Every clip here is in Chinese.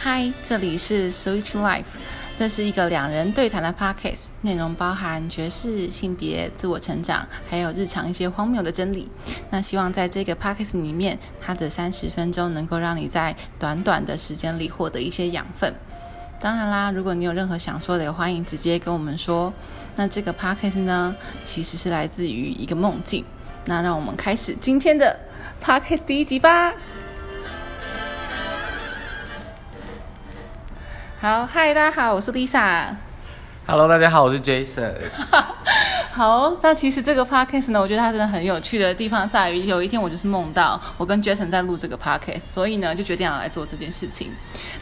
嗨，这里是 Switch Life，这是一个两人对谈的 podcast，内容包含爵士、性别、自我成长，还有日常一些荒谬的真理。那希望在这个 podcast 里面，它的三十分钟能够让你在短短的时间里获得一些养分。当然啦，如果你有任何想说的，也欢迎直接跟我们说。那这个 podcast 呢，其实是来自于一个梦境。那让我们开始今天的 podcast 第一集吧。好，嗨，大家好，我是 Lisa。Hello，大家好，我是 Jason。好，那其实这个 podcast 呢，我觉得它真的很有趣的地方在于，有一天我就是梦到我跟 Jason 在录这个 podcast，所以呢就决定要来做这件事情。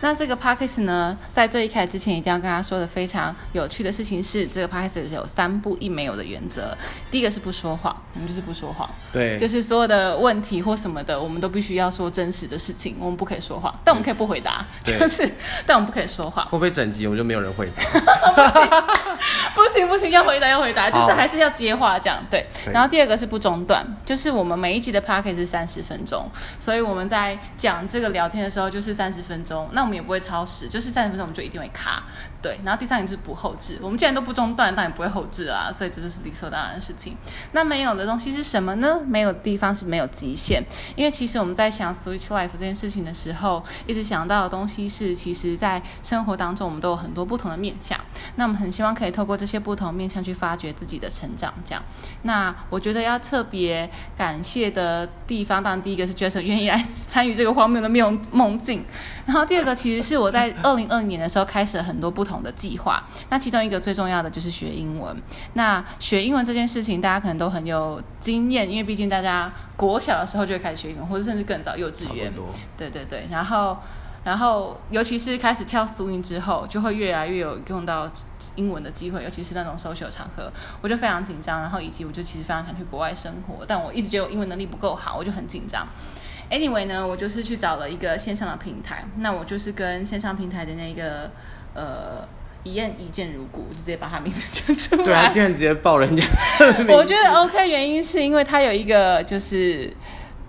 那这个 podcast 呢，在最一开始之前，一定要跟他说的非常有趣的事情是，这个 podcast 是有三不一没有的原则。第一个是不说谎，我们就是不说谎，对，就是所有的问题或什么的，我们都必须要说真实的事情，我们不可以说谎，但我们可以不回答，就是但我们不可以说谎。会不会整集我们就没有人回答？不行不行，要回答要回答，就是还是要接话这样对。然后第二个是不中断，就是我们每一集的 p a c k e t 是三十分钟，所以我们在讲这个聊天的时候就是三十分钟，那我们也不会超时，就是三十分钟我们就一定会卡。对，然后第三个就是不后置，我们既然都不中断，当然不会后置啊，所以这就是理所当然的事情。那没有的东西是什么呢？没有地方是没有极限，因为其实我们在想 Switch Life 这件事情的时候，一直想到的东西是，其实在生活当中我们都有很多不同的面向，那我们很希望可以透过这些不同面向去发掘自己的成长。这样，那我觉得要特别感谢的地方，当然第一个是 Jason 愿意来参与这个荒谬的梦梦境，然后第二个其实是我在二零二零年的时候开始了很多不同的计划，那其中一个最重要的就是学英文。那学英文这件事情，大家可能都很有经验，因为毕竟大家国小的时候就会开始学英文，或者甚至更早幼稚园。对对对，然后然后尤其是开始跳苏音之后，就会越来越有用到英文的机会，尤其是那种 social 场合，我就非常紧张。然后以及我就其实非常想去国外生活，但我一直觉得我英文能力不够好，我就很紧张。Anyway 呢，我就是去找了一个线上的平台，那我就是跟线上平台的那个呃。一见一见如故，我就直接把他名字讲出来。对啊，竟然直接报人家。我觉得 OK，原因是因为他有一个就是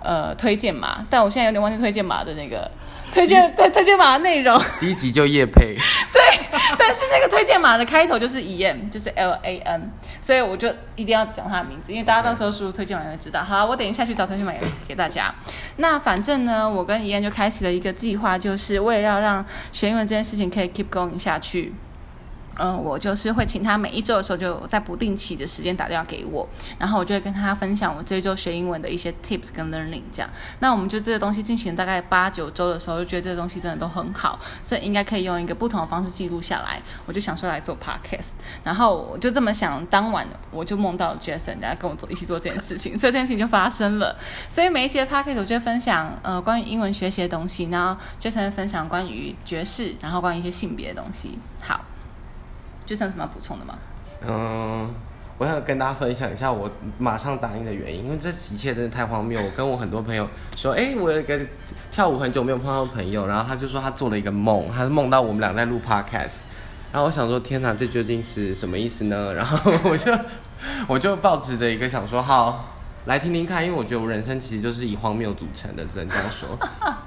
呃推荐码，但我现在有点忘记推荐码的那个推荐推推荐码的内容。第一集就叶配，但是那个推荐码的开头就是 E M，就是 L A N，所以我就一定要讲他的名字，因为大家到时候输入推荐码就会知道。好，我等一下去找推荐码给给大家。那反正呢，我跟 E M 就开启了一个计划，就是为了要让学英文这件事情可以 keep going 下去。嗯，我就是会请他每一周的时候，就在不定期的时间打电话给我，然后我就会跟他分享我这一周学英文的一些 tips 跟 learning 这样。那我们就这个东西进行大概八九周的时候，就觉得这个东西真的都很好，所以应该可以用一个不同的方式记录下来。我就想说来做 podcast，然后我就这么想，当晚我就梦到了 Jason，大家跟我做一起做这件事情，所以这件事情就发生了。所以每一节 podcast 我就会分享呃关于英文学习的东西，然后 Jason 分享关于爵士，然后关于一些性别的东西。好。就是有什么要补充的吗？嗯，我想跟大家分享一下我马上答应的原因，因为这一切真的太荒谬。我跟我很多朋友说，哎、我有一个跳舞很久没有碰到的朋友，然后他就说他做了一个梦，他是梦到我们俩在录 podcast，然后我想说，天哪，这究竟是什么意思呢？然后我就我就抱持着一个想说，好。来听听看，因为我觉得我人生其实就是以荒谬组成的，只能这样说。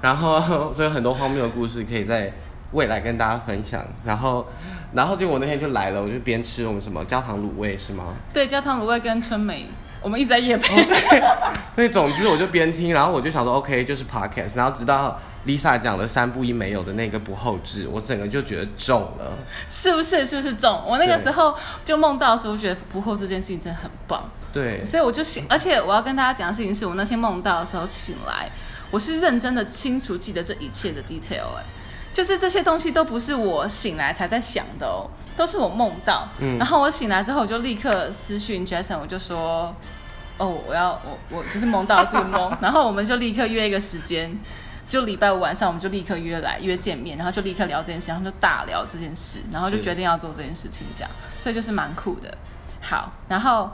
然后，所以很多荒谬的故事可以在未来跟大家分享。然后，然后结果我那天就来了，我就边吃我们什么焦糖卤味是吗？对，焦糖卤味跟春梅，我们一直在夜配。所以总之我就边听，然后我就想说 OK 就是 podcast，然后直到 Lisa 讲了三不一没有的那个不后置，我整个就觉得中了。是不是？是不是中？我那个对时候就梦到的时候，觉得不后这件事情真的很棒，对，所以我就醒。而且我要跟大家讲的事情是，我那天梦到的时候醒来，我是认真的清楚记得这一切的 detail，哎，就是这些东西都不是我醒来才在想的哦，都是我梦到。嗯然后我醒来之后，我就立刻私讯 Jason，我就说，哦，我要我我就是梦到这个梦，然后我们就立刻约一个时间。就礼拜五晚上，我们就立刻约来约见面，然后就立刻聊这件事，然后就大聊这件事，然后就是决定要做这件事情，这样，所以就是蛮酷的。好，然后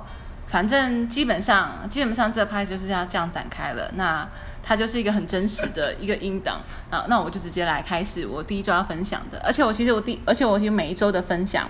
反正基本上基本上这拍就是要这样展开了。那它就是一个很真实的一个音档啊，那我就直接来开始我第一周要分享的。而且我其实我第，而且我其实每一周的分享，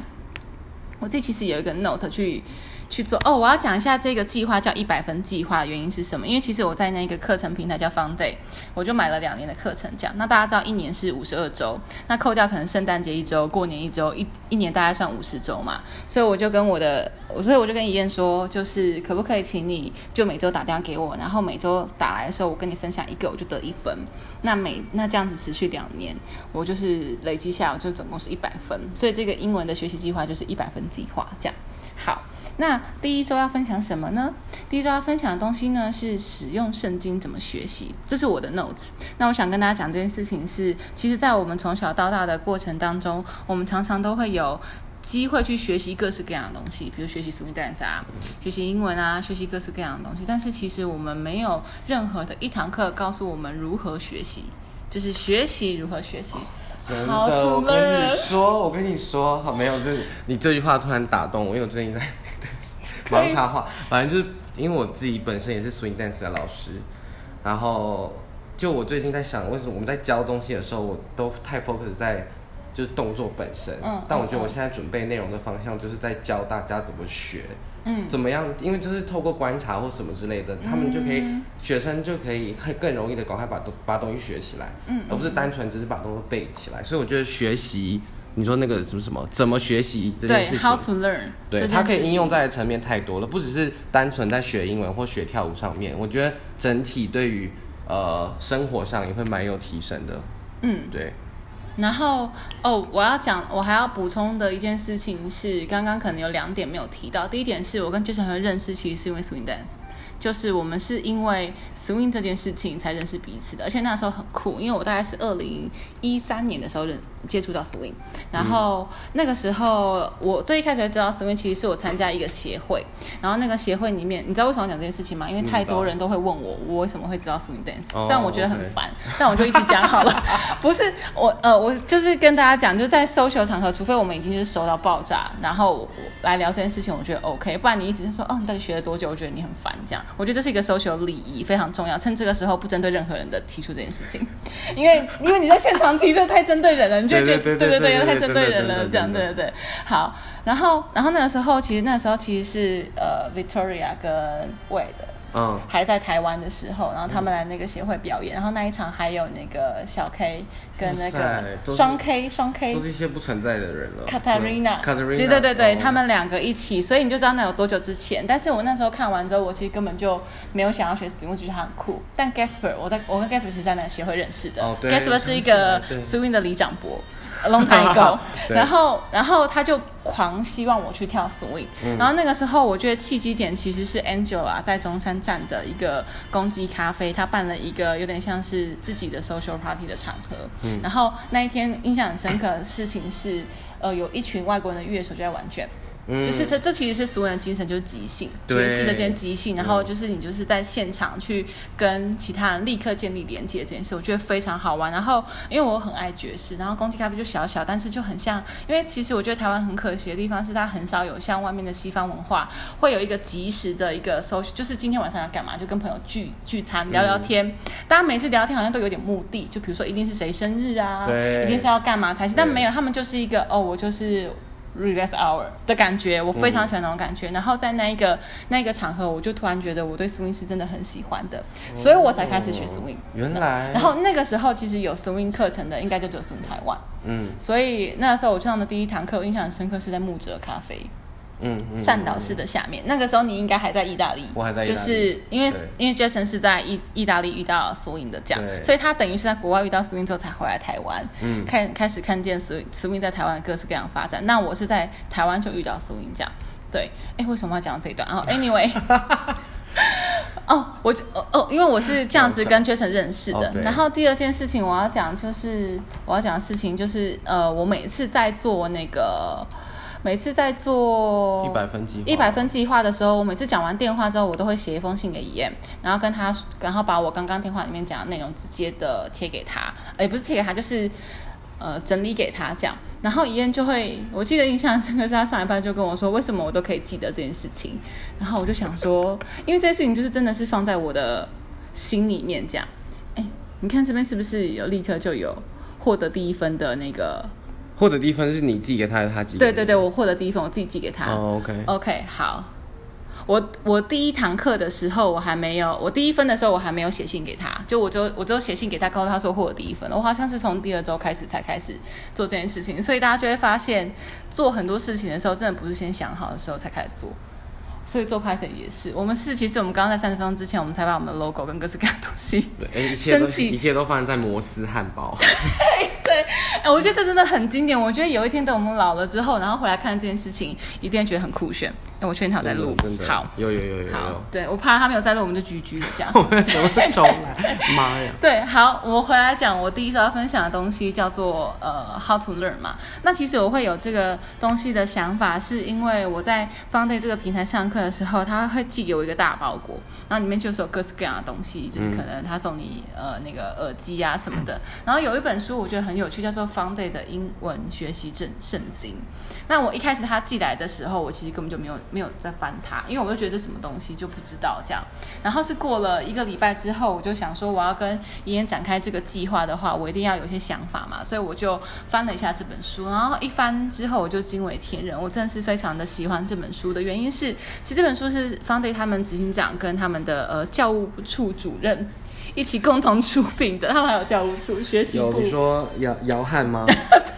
我这其实有一个 note 去去做。哦，我要讲一下这个计划叫一百分计划，原因是什么？因为其实我在那个课程平台叫 Fun Day，我就买了两年的课程，这样。那大家知道一年是五十二周，那扣掉可能圣诞节一周、过年一周，一一年大概算五十周嘛。所以我就跟我的，我所以我就跟怡燕说，就是可不可以请你就每周打电话给我，然后每周打来的时候，我跟你分享一个，我就得一分。那每那这样子持续两年，我就是累积下来就总共是一百分。所以这个英文的学习计划就是一百分计划，这样。好，那第一周要分享什么呢？第一周要分享的东西呢是使用圣经怎么学习，这是我的 notes。那我想跟大家讲这件事情是，其实，在我们从小到大的过程当中，我们常常都会有机会去学习各式各样的东西，比如学习 swing dance 啊，学习英文啊，学习各式各样的东西。但是其实我们没有任何的一堂课告诉我们如何学习，就是学习如何学习。真的，我跟你说，我跟你说，好，没有这你这句话突然打动我，因为我最近在可以忙插话，反正就是因为我自己本身也是 swing dance 的老师，然后就我最近在想，为什么我们在教东西的时候，我都太 focus 在就是动作本身，嗯但我觉得嗯我现在准备内容的方向就是在教大家怎么学，嗯，怎么样？因为就是透过观察或什么之类的，他们就可以，嗯学生就可以更更容易的赶快把东把东西学起来，嗯而不是单纯只是把东西背起来。所以我觉得学习，你说那个什么什么，怎么学习这件对事，how，to learn，对，它可以应用在的层面太多了，不只是单纯在学英文或学跳舞上面。我觉得整体对于呃生活上也会蛮有提升的。嗯。对，然后哦，我要讲，我还要补充的一件事情是，刚刚可能有两点没有提到。第一点是我跟 Jason 会认识，其实是因为 swing dance，就是我们是因为 swing 这件事情才认识彼此的，而且那时候很酷，因为我大概是二零一三年的时候认接触到 swing，然后那个时候我最一开始会知道 swing，其实是我参加一个协会，然后那个协会里面，你知道为什么讲这件事情吗？因为太多人都会问我，我为什么会知道 swing dance，哦虽然我觉得很烦，但我就一起讲好了。不是我呃，我就是跟大家讲，就在 social 场合，除非我们已经是熟到爆炸，然后我来聊这件事情，我觉得 OK，不然你一直说哦，你到底学了多久？我觉得你很烦。这样，我觉得这是一个 social 礼仪，非常重要。趁这个时候不针对任何人的提出这件事情，因为因为你在现场提，这太针对人了，你就会觉得对对对对又太针对人了，这样对对对。好，然后然后那个时候其实那时候其实是呃 Victoria 跟 Wade。嗯，还在台湾的时候，然后他们来那个协会表演，然后那一场还有那个小 K 跟那个双 K 双 K 都是一些不存在的人了。Katarina，Katarina，对对对对，哦他们两个一起，所以你就知道那有多久之前。但是我那时候看完之后，我其实根本就没有想要学 swing，我觉得他很酷。但 Gasper，我在我跟 Gasper 是在那个协会认识的、哦对 g a s p e r 是一个 swing 的里长伯。A long time ago，然后然后他就狂希望我去跳 swing，、然后那个时候我觉得契机点其实是 Angela 在中山站的一个公鸡咖啡，他办了一个有点像是自己的 social party 的场合，然后那一天印象很深刻的事情是，呃，有一群外国人的乐手就在玩卷。嗯就是这这其实是所有人的精神，就是即兴，爵士的这件即兴，然后就是你就是在现场去跟其他人立刻建立连接这件事，我觉得非常好玩。然后因为我很爱爵士，然后公鸡咖啡就小小，但是就很像，因为其实我觉得台湾很可惜的地方是它很少有像外面的西方文化会有一个及时的一个 social，就是今天晚上要干嘛，就跟朋友聚聚餐聊聊天。大家每次聊天好像都有点目的，就比如说一定是谁生日啊，对一定是要干嘛才行，但没有，他们就是一个哦，我就是。Relax hour 的感觉，我非常喜欢那种感觉。然后在那一个那一个场合，我就突然觉得我对 swing 是真的很喜欢的，所以我才开始学 swing。哦原来，然后那个时候其实有 swing 课程的，应该就只有 swing 台湾。嗯所以那时候我上的第一堂课，我印象很深刻，是在木哲咖啡。嗯嗯，善导市的下面。那个时候你应该还在意大利，我还在意大利就是因为因为 Jason 是在意意大利遇到 swing 的这样，所以他等于是在国外遇到 swing 之后才回来台湾，嗯看开始看见 swing swing 在台湾各式各样发展。那我是在台湾就遇到 swing 这样，对，哎，为什么要讲这一段？哦，anyway。哦，我就哦哦，因为我是这样子跟 Jason 认识的。然后第二件事情我要讲就是我要讲的事情就是呃，我每次在做那个每次在做一百分计划，一百分计划的时候，我每次讲完电话之后，我都会写一封信给伊燕，然后跟他，然后把我刚刚电话里面讲的内容直接的贴给他，也不是贴给他，就是呃整理给他这样。然后伊燕就会，我记得印象深刻是他上一班就跟我说，为什么我都可以记得这件事情。然后我就想说，因为这件事情就是真的是放在我的心里面这样。哎，你看这边是不是有立刻就有获得第一分的那个？或者低分是你寄给他，还是他寄给？对对对，我获得第一分，我自己寄给他。哦，OK，OK，好，我我第一堂课的时候，我还没有，我第一分的时候我还没有写信给他，就我就我就写信给他，告诉他说获得第一分。我好像是从第二周开始才开始做这件事情，所以大家就会发现，做很多事情的时候，真的不是先想好的时候才开始做。所以做拍摄也是，我们是其实我们刚刚在三十分钟之前，我们才把我们的 logo 跟各式各样的东西对，一切都发生在摩斯汉堡。对，哎，我觉得这真的很经典。我觉得有一天等我们老了之后，然后回来看这件事情，一定觉得很酷炫。哎，我确定他有在录，真的好，有有有有好有，，对我怕他没有在录，我们就居居了这样。我们怎么会重来？妈呀！对，好，我回来讲我第一周要分享的东西叫做呃 how to learn 嘛。那其实我会有这个东西的想法，是因为我在 Founday 这个平台上课的时候，他会寄给我一个大包裹，然后里面就是有各式各样的东西，就是可能他送你呃那个耳机啊什么的。然后有一本书我觉得很有趣，叫做 Founday 的英文学习正圣经。那我一开始他寄来的时候，我其实根本就没有没有再翻它，因为我就觉得这什么东西就不知道这样。然后是过了一个礼拜之后，我就想说我要跟妍妍展开这个计划的话，我一定要有些想法嘛，所以我就翻了一下这本书。然后一翻之后，我就惊为天人，我真的是非常的喜欢这本书的原因是，其实这本书是 Founday 他们执行长跟他们的呃教务处主任。一起共同 出品的，他们还有教务处学习部有你说姚姚汉吗？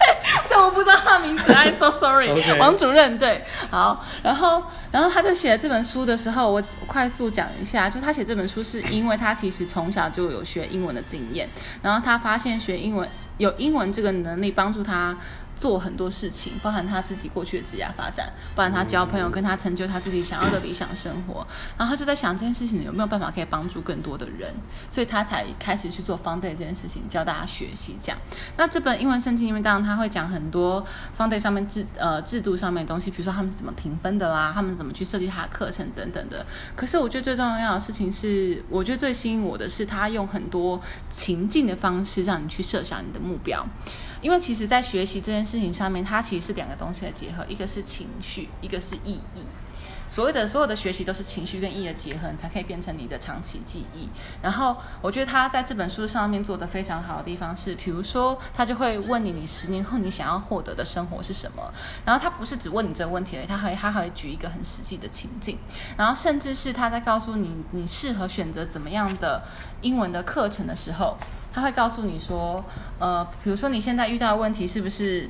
，I'm so sorry，OK 王主任对，好，然后然后他就写了这本书的时候，我快速讲一下，就他写这本书是因为他其实从小就有学英文的经验，然后他发现学英文有英文这个能力帮助他。做很多事情，包含他自己过去的职业发展，包含他交朋友，跟他成就他自己想要的理想生活。然后他就在想这件事情有没有办法可以帮助更多的人，所以他才开始去做 Founday 这件事情，教大家学习这样。那这本英文圣经里面，当然他会讲很多 Founday 上面制呃制度上面的东西，比如说他们怎么评分的啦，他们怎么去设计他的课程等等的。可是我觉得最重要的事情是，我觉得最吸引我的是他用很多情境的方式让你去设想你的目标。因为其实，在学习这件事情上面，它其实是两个东西的结合，一个是情绪，一个是意义。所谓的所有的学习都是情绪跟意义的结合，你才可以变成你的长期记忆。然后，我觉得他在这本书上面做的非常好的地方是，比如说，他就会问你，你十年后你想要获得的生活是什么？然后他不是只问你这个问题而，他还他还会举一个很实际的情境，然后甚至是他在告诉你，你适合选择怎么样的英文的课程的时候，他会告诉你说，呃，比如说你现在遇到的问题是不是，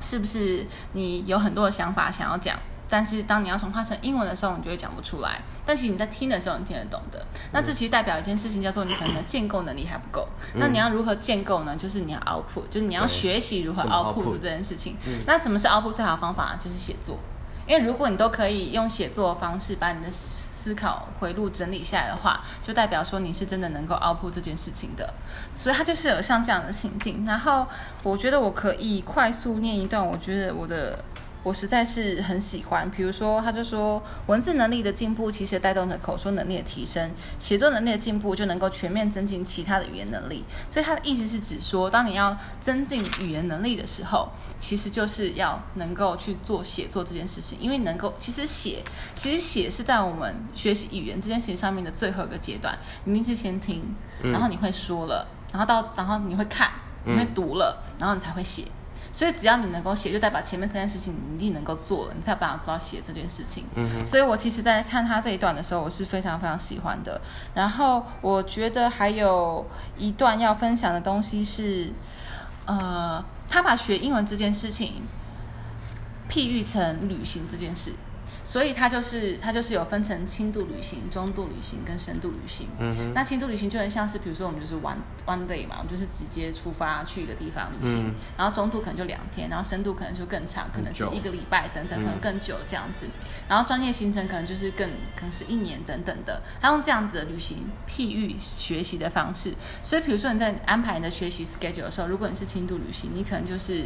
是不是你有很多的想法想要讲？但是当你要转化成英文的时候，你就会讲不出来。但其实你在听的时候，你听得懂的。那这其实代表一件事情，叫做你可能的建构能力还不够。那你要如何建构呢？就是你要 output，就是你要学习如何 output 这件事情。那什么是 output 最好的方法？就是写作。因为如果你都可以用写作的方式把你的思考回路整理下来的话，就代表说你是真的能够 out 破这件事情的。所以它就是有像这样的情境。然后我觉得我可以快速念一段，我觉得我的。我实在是很喜欢，比如说，他就说，文字能力的进步其实带动着口说能力的提升，写作能力的进步就能够全面增进其他的语言能力。所以他的意思是指说，当你要增进语言能力的时候，其实就是要能够去做写作这件事情，因为能够其实写，其实写是在我们学习语言这件事情上面的最后一个阶段。你一定是先听，然后你会说了，然后到然后你会看，你会读了，然后你才会写。所以只要你能够写，就代表前面三件事情你一定能够做了，你才有办法做到写这件事情。嗯所以我其实，在看他这一段的时候，我是非常非常喜欢的。然后我觉得还有一段要分享的东西是，呃，他把学英文这件事情譬喻成旅行这件事。所以它就是它就是有分成轻度旅行、中度旅行跟深度旅行。嗯哼，那轻度旅行就很像是，比如说我们就是 one one day 嘛，我们就是直接出发去一个地方旅行，嗯然后中度可能就两天，然后深度可能就更长，可能是一个礼拜等等，嗯可能更久这样子。然后专业行程可能就是更可能是一年等等的。他用这样子的旅行譬喻学习的方式，所以比如说你在安排你的学习 schedule 的时候，如果你是轻度旅行，你可能就是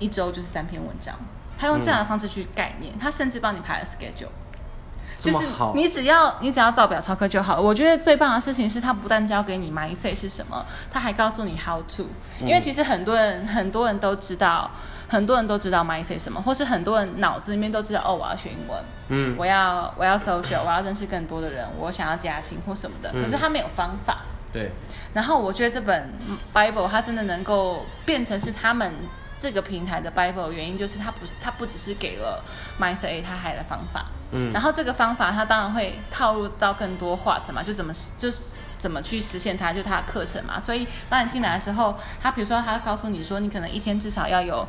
一周就是三篇文章。他用这样的方式去概念，他甚至帮你排了 schedule。就是你只要你只要照表操课就好了。我觉得最棒的事情是，他不但教给你 mindset 是什么，他还告诉你 how to。因为其实很多人很多人都知道，很多人都知道 mindset 什么，或是很多人脑子里面都知道哦，我要学英文，嗯，我要我要 social，我要认识更多的人，我想要加薪或什么的。嗯可是他没有方法。对，然后我觉得这本 Bible 它真的能够变成是他们这个平台的 Bible 的原因就是它不它不只是给了 Mindset A 它还的方法，嗯然后这个方法它当然会套入到更多 what 嘛，就怎么就是怎么去实现它，就它的课程嘛。所以当你进来的时候，他比如说他告诉你说，你可能一天至少要有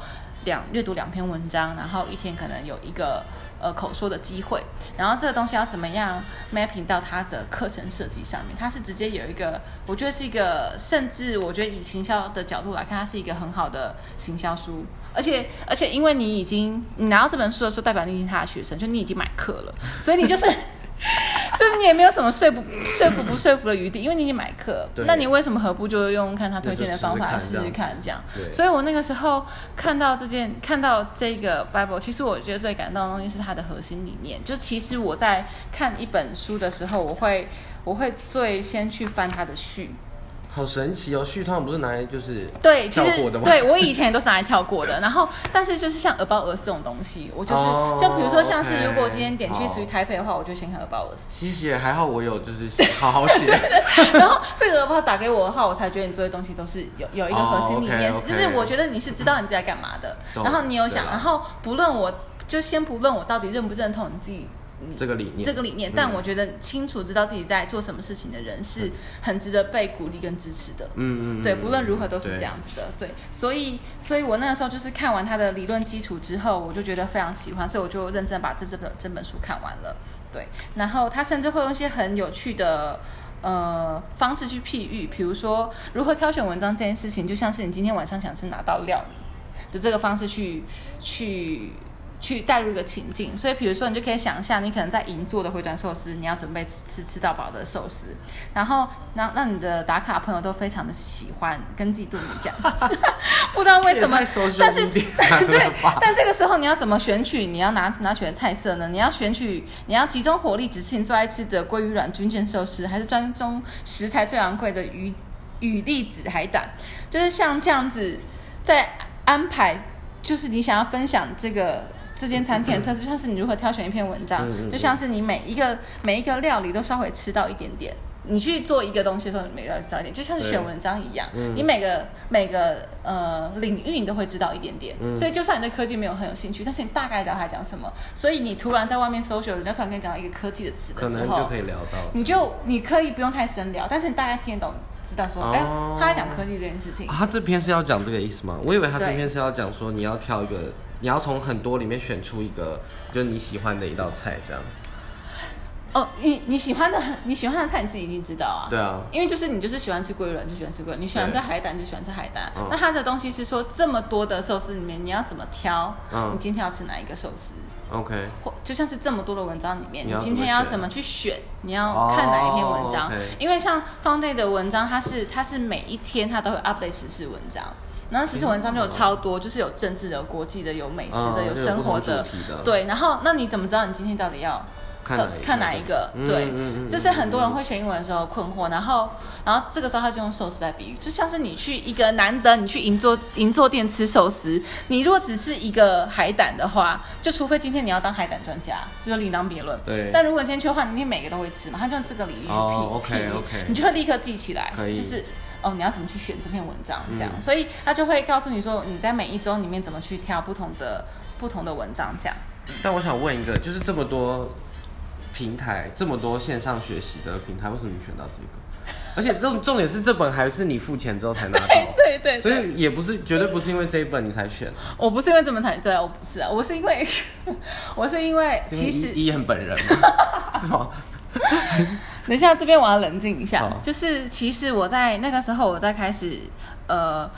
两阅读两篇文章，然后一天可能有一个呃口说的机会，然后这个东西要怎么样 mapping 到他的课程设计上面？它是直接有一个，我觉得是一个，甚至我觉得以行销的角度来看，它是一个很好的行销书。而且而且，因为你已经你拿到这本书的时候，代表你已经他的学生，就你已经买课了，所以你就是，所以你也没有什么说服说服不说服的余地，因为你已经买课。那你为什么何不就用看他推荐的方法那就试试看试试看这样？所以我那个时候看到这件，看到这个 Bible，其实我觉得最感动的东西是它的核心理念。就其实我在看一本书的时候，我会我会最先去翻它的序。好神奇哦！续通不是拿来就是对，其实跳过的吗？对我以前也都是拿来跳过的。然后，但是就是像 About Us 这种东西，我就是、哦就比如说像是如果今天点去属于台北的话，我就先看 About Us。谢谢，还好我有就是好好写。然后这个 About 打给我的话，我才觉得你做的东西都是有有一个核心理念就是我觉得你是知道你自己在干嘛的，然后你有想，然后不论我就先不论我到底认不认同你自己。你这个理念这个理念，嗯但我觉得清楚知道自己在做什么事情的人是很值得被鼓励跟支持的。嗯嗯，嗯对，不论如何都是这样子的。对，所以，所以我那个时候就是看完他的理论基础之后，我就觉得非常喜欢，所以我就认真把这这本这本书看完了。对，然后他甚至会用一些很有趣的。呃，方式去譬喻，比如说如何挑选文章这件事情，就像是你今天晚上想吃哪道料理的这个方式去去去带入一个情境，所以比如说你就可以想象，你可能在银座的回转寿司，你要准备吃吃吃到饱的寿司，然后让让你的打卡朋友都非常的喜欢跟嫉妒你这样，不知道为什么但是 对，但这个时候你要怎么选取你要拿拿取的菜色呢？你要选取你要集中火力只吃你最爱吃的鲑鱼卵军舰寿司，还是专中食材最昂贵的鱼鱼粒子海胆？就是像这样子在安排，就是你想要分享这个。这间餐厅的特色，像是你如何挑选一篇文章，就像是你每一个每一个料理都稍微吃到一点点。你去做一个东西的时候，你每个料理吃到一点，就像是选文章一样，嗯你每个每个呃领域你都会知道一点点。嗯所以就算你对科技没有很有兴趣，但是你大概知道他在讲什么，所以你突然在外面搜索，人家突然跟你讲到一个科技的词的时候，可能就可以聊到。你就你可以不用太深聊，但是你大概听得懂，知道说，哦哎、他在讲科技这件事情。啊，他这篇是要讲这个意思吗？我以为他这篇是要讲说你要挑一个，你要从很多里面选出一个，就是你喜欢的一道菜这样。哦，你你喜欢的很，你喜欢的菜你自己一定知道啊。对啊，因为就是你就是喜欢吃鲑鱼卵就喜欢吃鲑鱼卵，你喜欢吃海胆就喜欢吃海胆。嗯那它的东西是说这么多的寿司里面，你要怎么挑？嗯你今天要吃哪一个寿司？OK，或就像是这么多的文章里面，你今天要怎么去选？你要看哪一篇文章？因为像 Founday 的文章，它是它是每一天它都会 update 时事文章，然后时事文章就有超多，就是有政治的、有国际的、有美食的、嗯有生活的对。然后那你怎么知道你今天到底要？看哪一个看哪一个？嗯对嗯嗯嗯，这是很多人会学英文的时候困惑。然后，然后这个时候他就用寿司来比喻，就像是你去一个难得你去银座银座店吃寿司，你如果只是一个海胆的话，就除非今天你要当海胆专家，这就另当别论。对但如果你今天去的话，你每个都会吃嘛，他就用这个比喻去譬哦譬喻 OK，OK 你就会立刻记起来，就是。哦，你要怎么去选这篇文章？这样，嗯所以他就会告诉你说，你在每一周里面怎么去挑不同的不同的文章，这样。但我想问一个，就是这么多平台，这么多线上学习的平台，为什么你选到这个？而且重重点是这本还是你付钱之后才拿到，对对所以也不是绝对不是因为这一本你才选，我不是因为这么才对啊，我不是啊，我是因为 我是因为其实伊恩本人 是吗？等一下这边我要冷静一下，就是其实我在那个时候我在开始呃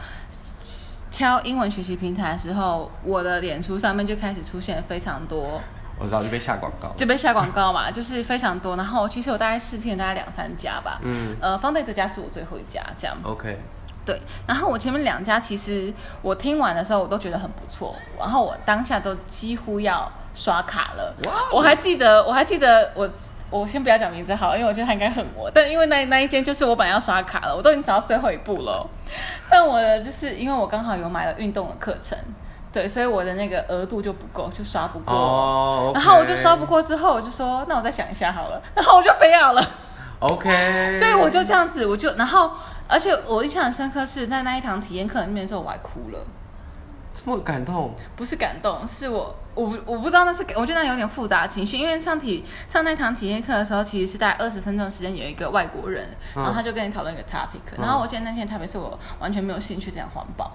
挑英文学习平台的时候，我的脸书上面就开始出现非常多我知道就被下广告，就被下广告嘛，就是非常多。然后其实我大概试听了大概两三家吧，嗯呃，方队这家是我最后一家这样。，OK，对，然后我前面两家其实我听完的时候我都觉得很不错，然后我当下都几乎要刷卡了。哇我还记得，我还记得我。我先不要讲名字好了，因为我觉得他应该恨我。但因为那那一间就是我本来要刷卡了，我都已经找到最后一步了。但我的就是因为我刚好有买了运动的课程，对，所以我的那个额度就不够，就刷不过。哦，然后我就刷不过，之后我就说，那我再想一下好了。然后我就非要了。，OK，所以我就这样子，我就然后，而且我印象很深刻是在那一堂体验课里面的时候，我还哭了。这么感动，不是感动，是我我不我不知道那是我觉得那有点复杂的情绪，因为上体上那堂体验课的时候，其实是大概二十分钟的时间，有一个外国人，嗯然后他就跟你讨论一个 topic，、然后我记得那天的 topic 是我完全没有兴趣这样环保。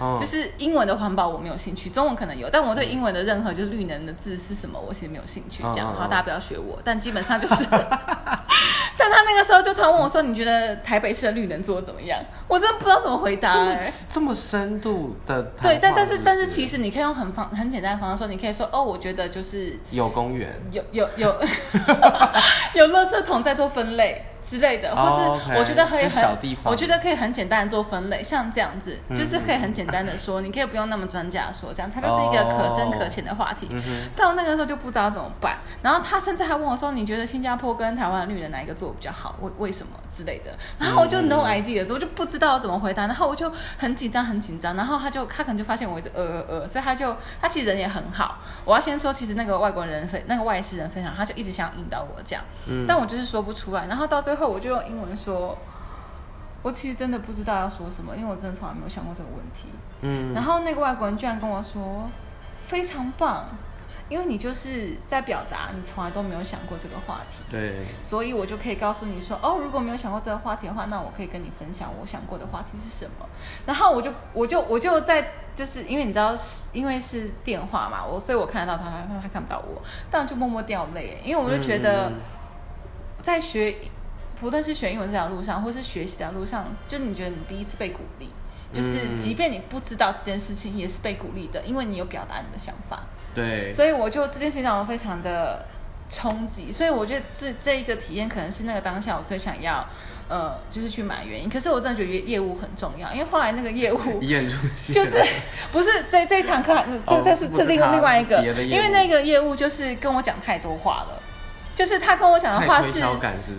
嗯就是英文的环保我没有兴趣，中文可能有，但我对英文的任何就是绿能的字是什么，我其实没有兴趣。这样，嗯嗯嗯好，大家不要学我，但基本上就是。但他那个时候就突然问我说：“你觉得台北市的绿能做的怎么样？”我真的不知道怎么回答、这么欸。这么深度的对，但但是但是其实你可以用很方很简单的方式说，你可以说哦，我觉得就是有公园，有有有 有垃圾桶在做分类之类的，哦或是我觉得可以很我觉得可以很简单的做分类，像这样子，嗯就是可以很简单的说，你可以不用那么专家说，这样它就是一个可深可浅的话题。嗯哼，但我那个时候就不知道怎么办，然后他甚至还问我说：“你觉得新加坡跟台湾的绿人哪一个做得比较好？为为什么之类的？”然后我就嗯 no idea，我就不知道怎么回答，然后我就很紧张很紧张，然后他就他可能就发现我一直呃呃呃，所以他就他其实人也很好。我要先说，其实那个外国人非那个外事人非常，他就一直想引导我这样，嗯但我就是说不出来，然后到最后我就用英文说。我其实真的不知道要说什么，因为我真的从来没有想过这个问题。嗯，然后那个外国人居然跟我说：“非常棒，因为你就是在表达你从来都没有想过这个话题，对，所以我就可以告诉你说，哦，如果没有想过这个话题的话，那我可以跟你分享我想过的话题是什么。然后我就我就我就在就是因为你知道，因为是电话嘛，我所以我看得到他，他他看不到我，但我就默默掉泪，因为我就觉得在学。不论是学英文这条路上，或是学习这条路上，就你觉得你第一次被鼓励，就是嗯即便你不知道这件事情，也是被鼓励的，因为你有表达你的想法。对，所以我就这件事情让我非常的冲击，所以我觉得这这一个体验可能是那个当下我最想要，呃，就是去买原因。可是我真的觉得业业务很重要，因为后来那个业务 演出就是不是这这一堂课还，这哦这是这另另外一个，因为那个业务就是跟我讲太多话了。就是他跟我讲的话是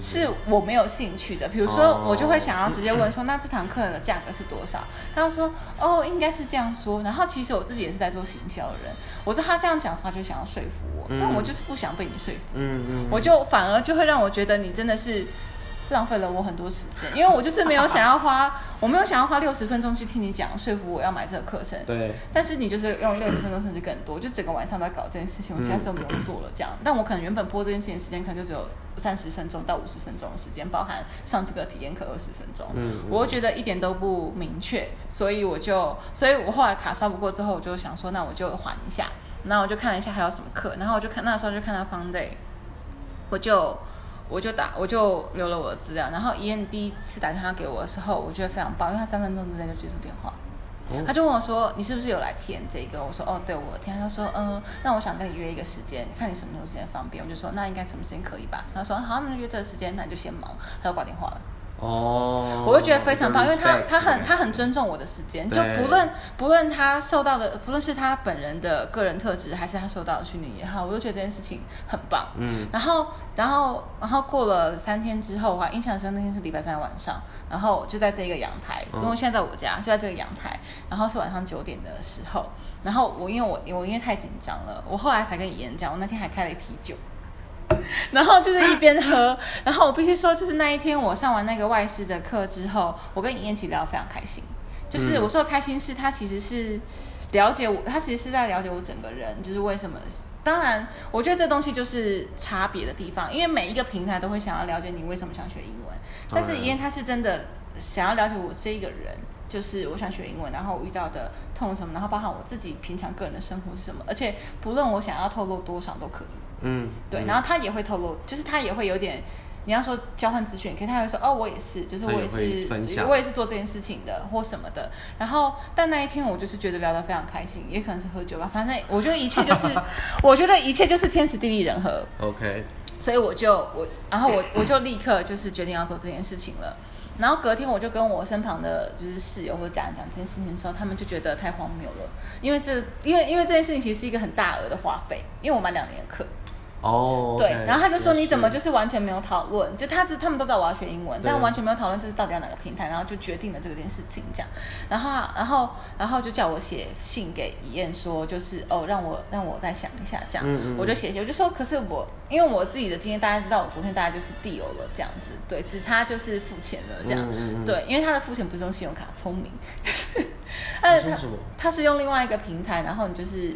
是我没有兴趣的，比如说哦。我就会想要直接问说，那这堂课的价格是多少？他就说哦，应该是这样说。然后其实我自己也是在做行销的人，我知道他这样讲的时候，他就想要说服我，嗯但我就是不想被你说服，嗯嗯，我就反而就会让我觉得你真的是浪费了我很多时间，因为我就是没有想要花，我没有想要花六十分钟去听你讲说服我要买这个课程，对，但是你就是用六十分钟甚至更多，就整个晚上都在搞这件事情，我其他事都没有做了这样。但我可能原本播这件事情的时间可能就只有三十分钟到五十分钟的时间，包含上这个体验课二十分钟。嗯嗯我又觉得一点都不明确，所以我就，所以我后来卡刷不过之后，我就想说，那我就缓一下。然后我就看了一下还有什么课，然后我就看那时候就看到 Fun Day，我就我就打我就留了我的资料，然后伊恩第一次打电话给我的时候，我觉得非常棒，因为他三分钟之内就接住电话。哦他就问我说：“你是不是有来填这个？”我说：“哦，对，我填。”他说：“嗯，那我想跟你约一个时间，看你什么时候时间方便。”我就说：“那应该什么时间可以吧？”他说：“好，那就约这个时间，那你就先忙。”他就挂电话了。哦，我就觉得非常棒，因为他他很欸他很尊重我的时间，就不论不论他受到的，不论是他本人的个人特质，还是他受到的训练也好，我都觉得这件事情很棒。嗯然后，然后，然后过了三天之后，我印象深，那天是礼拜三晚上，然后就在这个阳台，嗯因为现在在我家，就在这个阳台，然后是晚上九点的时候，然后我因为我我因为太紧张了，我后来才跟妍讲，我那天还开了一啤酒。然后就是一边喝，然后我必须说，就是那一天我上完那个外事的课之后，我跟尹燕琪聊得非常开心。就是嗯我说的开心是，他其实是了解我，他其实是在了解我整个人，就是为什么。当然，我觉得这东西就是差别的地方，因为每一个平台都会想要了解你为什么想学英文，但是当然尹燕他是真的想要了解我这一个人，就是我想学英文，然后我遇到的痛什么，然后包含我自己平常个人的生活是什么，而且不论我想要透露多少都可以。嗯，对，嗯然后他也会透露，就是他也会有点，你要说交换资讯，可是他会说哦，我也是，就是我也是，享我也是做这件事情的或什么的。然后，但那一天我就是觉得聊得非常开心，也可能是喝酒吧，反正我觉得一切就是，我觉得一切就是天时地利人和，OK，所以我就我，然后我我就立刻就是决定要做这件事情了。然后隔天我就跟我身旁的就是室友或者家人讲这件事情的时候，他们就觉得太荒谬了，因为这因为因为这件事情其实是一个很大额的花费，因为我买两年课。哦，对然后他就说你怎么就是完全没有讨论，就他是他们都知道我要学英文，但完全没有讨论就是到底要哪个平台，然后就决定了这件事情这样，然后然后然后就叫我写信给怡燕说，就是哦让我让我再想一下这样，嗯嗯我就写写，我就说可是我因为我自己的经验，大家知道我昨天大概就是地有了这样子，对，只差就是付钱了这样，对，因为他的付钱不是用信用卡，聪明，就是他它它你说什么？它是用另外一个平台，然后你就是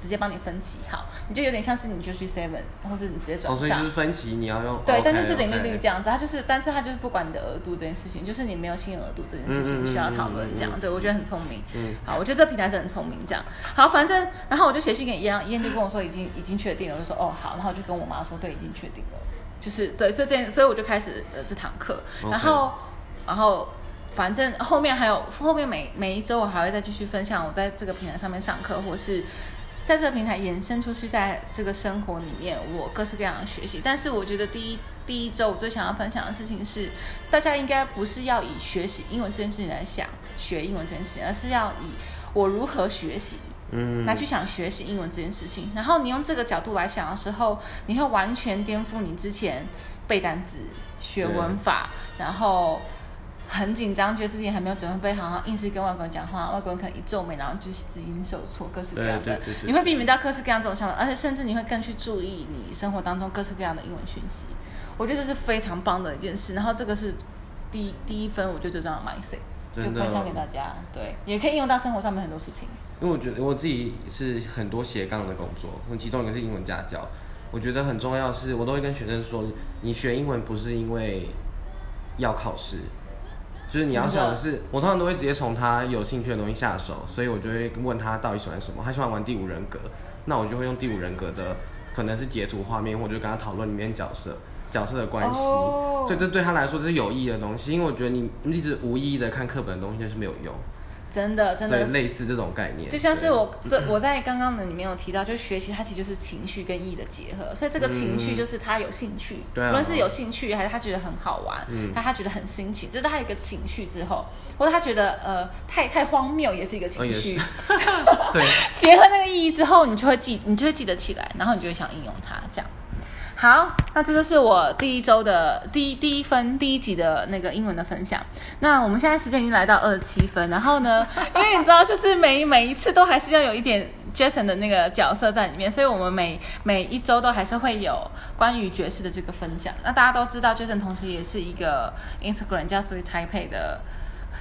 直接帮你分期好，你就有点像是你就去 Seven，或是你直接转哦，所以账。就是分期你要用，对，但是是零利率这样子，它就是，但是它就是不管你的额度这件事情，就是你没有信用额度这件事情需要讨论这样嗯嗯。嗯对我觉得很聪明。嗯好，我觉得这个平台是很聪明这样。好，反正然后我就写信给伊安，伊安就跟我说已经已经确定了，我就说哦好，然后我就跟我妈说对，已经确定了，就是对，所以这件所以我就开始呃这堂课然后然后。反正后面还有后面每每一周我还会再继续分享我在这个平台上面上课，或是在这个平台延伸出去，在这个生活里面我各式各样的学习。但是我觉得第一第一周我最想要分享的事情是，大家应该不是要以学习英文这件事情来想学英文这件事情，而是要以我如何学习嗯来去想学习英文这件事情。然后你用这个角度来想的时候，你会完全颠覆你之前背单词、学文法，然后很紧张，觉得自己还没有准备好，硬是跟外国人讲话，外国人可能一皱眉，然后就是自己受挫，各式各样的你会避免掉各式各样这种想法，而且甚至你会更去注意你生活当中各式各样的英文讯息。我觉得这是非常棒的一件事。然后这个是第一第一分，我觉得最重要的 mindset，就分享给大家。对，也可以应用到生活上面很多事情。因为我觉得我自己是很多斜杠的工作，其中一个是英文家教。我觉得很重要是，我都会跟学生说，你学英文不是因为要考试，就是你要想的是，我通常都会直接从他有兴趣的东西下手，所以我就会问他到底喜欢什么。他喜欢玩第五人格，那我就会用第五人格的，可能是截图画面，或者就跟他讨论里面角色角色的关系。哦所以这对他来说这是有意义的东西，因为我觉得你一直无意义的看课本的东西就是没有用。真的，真的类似这种概念，就像是对。我 这我在刚刚的里面有提到，就学习它其实就是情绪跟意义的结合，所以这个情绪就是他有兴趣，对啊。无论是有兴趣还是他觉得很好玩，嗯。他他觉得很新奇，这是他有一个情绪之后，或者他觉得呃太太荒谬也是一个情绪，对，结合那个意义之后，你就会记，你就会记得起来，然后你就会想应用它，这样。好，那这就是我第一周的第一第一分第一集的那个英文的分享。那我们现在时间已经来到二十七分，然后呢，因为你知道，就是每每一次都还是要有一点 Jason 的那个角色在里面，所以我们每每一周都还是会有关于爵士的这个分享。那大家都知道，Jason 同时也是一个 Instagram 叫 Sweet Taipei 的。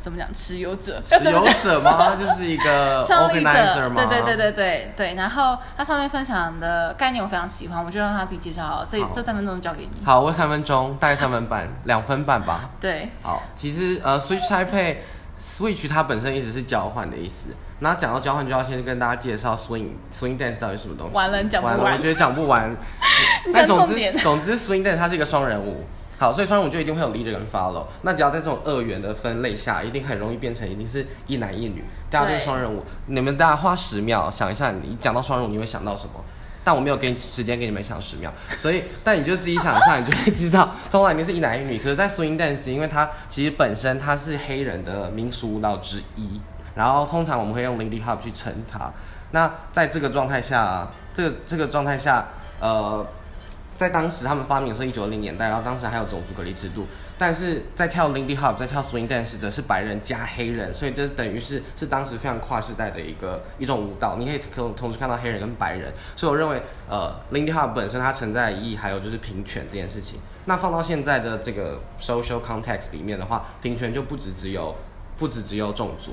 怎么讲？持有者，持有者吗？就是一个 创立 organizer 者，吗？对对对对对对。然后他上面分享的概念我非常喜欢，我就让他自己介绍。这好这三分钟就交给你。好，我三分钟，大概三分半，两分半吧。对，好，其实呃，Switch Taipei Switch 它本身一直是交换的意思。那讲到交换，就要先跟大家介绍 swing swing dance 到底是什么东西。完了你讲不完了，我觉得讲不完。你但总之。总之 swing dance 它是一个双人舞。好，所以双人舞就一定会有 leader 跟 follow。那只要在这种二元的分类下，一定很容易变成一定是一男一女。大家对对双人舞，你们大家花十秒想一下，你讲到双人舞你会想到什么？但我没有给你时间给你们想十秒，所以但你就自己想一下，你就会知道，通常一定是一男一女。可是，在 swing dance，因为它其实本身它是黑人的民俗舞蹈之一，然后通常我们会用 Lindy Hop 去称它。那在这个状态下，这个这个状态下，呃，在当时他们发明的是一九零年代，然后当时还有种族隔离制度，但是在跳 Lindy Hop 在跳 Swing Dance 的是白人加黑人，所以这等于是是当时非常跨世代的一个一种舞蹈，你可以同同时看到黑人跟白人，所以我认为呃 Lindy Hop 本身它存在的意义还有就是平权这件事情，那放到现在的这个 social context 里面的话，平权就不只只有不只只有种族。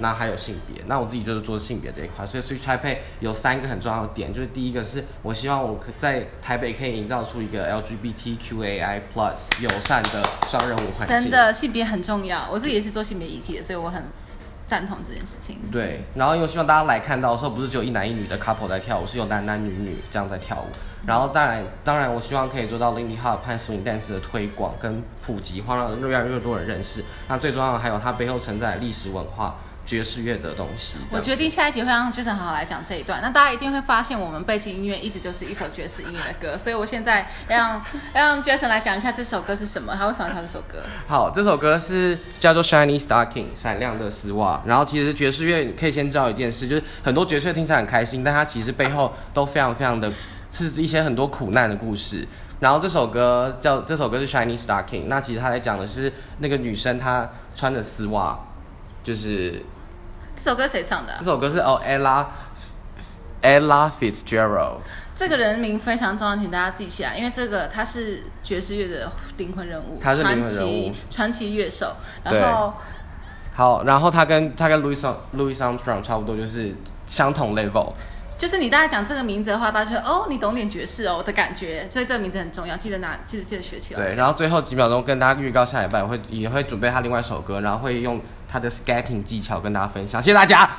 那还有性别，那我自己就是做性别这一块，所以 Switch Taipei 有三个很重要的点，就是第一个是我希望我可在台北可以营造出一个 LGBTQAI Plus 友善的双人舞环境。真的，性别很重要。我自己也是做性别议题的，所以我很赞同这件事情。对，然后因为希望大家来看到的时候，不是只有一男一女的 couple 在跳舞，是有男男女女这样在跳舞。然后当然，当然我希望可以做到 Lindy Hop 和 Swing Dance 的推广跟普及化，让越来越多人认识。那最重要的还有它背后承载的历史文化。爵士乐的东西，我决定下一集会让 Jason 好好来讲这一段。那大家一定会发现，我们背景音乐一直就是一首爵士音乐的歌，所以我现在让 让 Jason 来讲一下这首歌是什么，他为什么要跳这首歌。好，这首歌是叫做 Shiny Stocking 闪亮的丝袜。然后其实爵士乐你可以先知道一件事，就是很多爵士乐听起来很开心，但它其实背后都非常非常的是一些很多苦难的故事。然后这首歌叫这首歌是 Shiny Stocking，那其实它在讲的是那个女生她穿的丝袜，就是这首歌谁唱的啊、这首歌是哦 Ella Ella Fitzgerald。这个人名非常重要，请大家记起来，因为这个他是爵士乐的灵魂人物，他是传奇传奇乐手。然后好，然后他跟他跟 Louis Louis Armstrong 差不多，就是相同 level。就是你大概讲这个名字的话，大家就哦，你懂点爵士哦的感觉，所以这个名字很重要，记得拿，记得记得学起来。对，然后最后几秒钟跟大家预告下礼拜我会也会准备他另外一首歌，然后会用他的 skating 技巧跟大家分享。谢谢大家。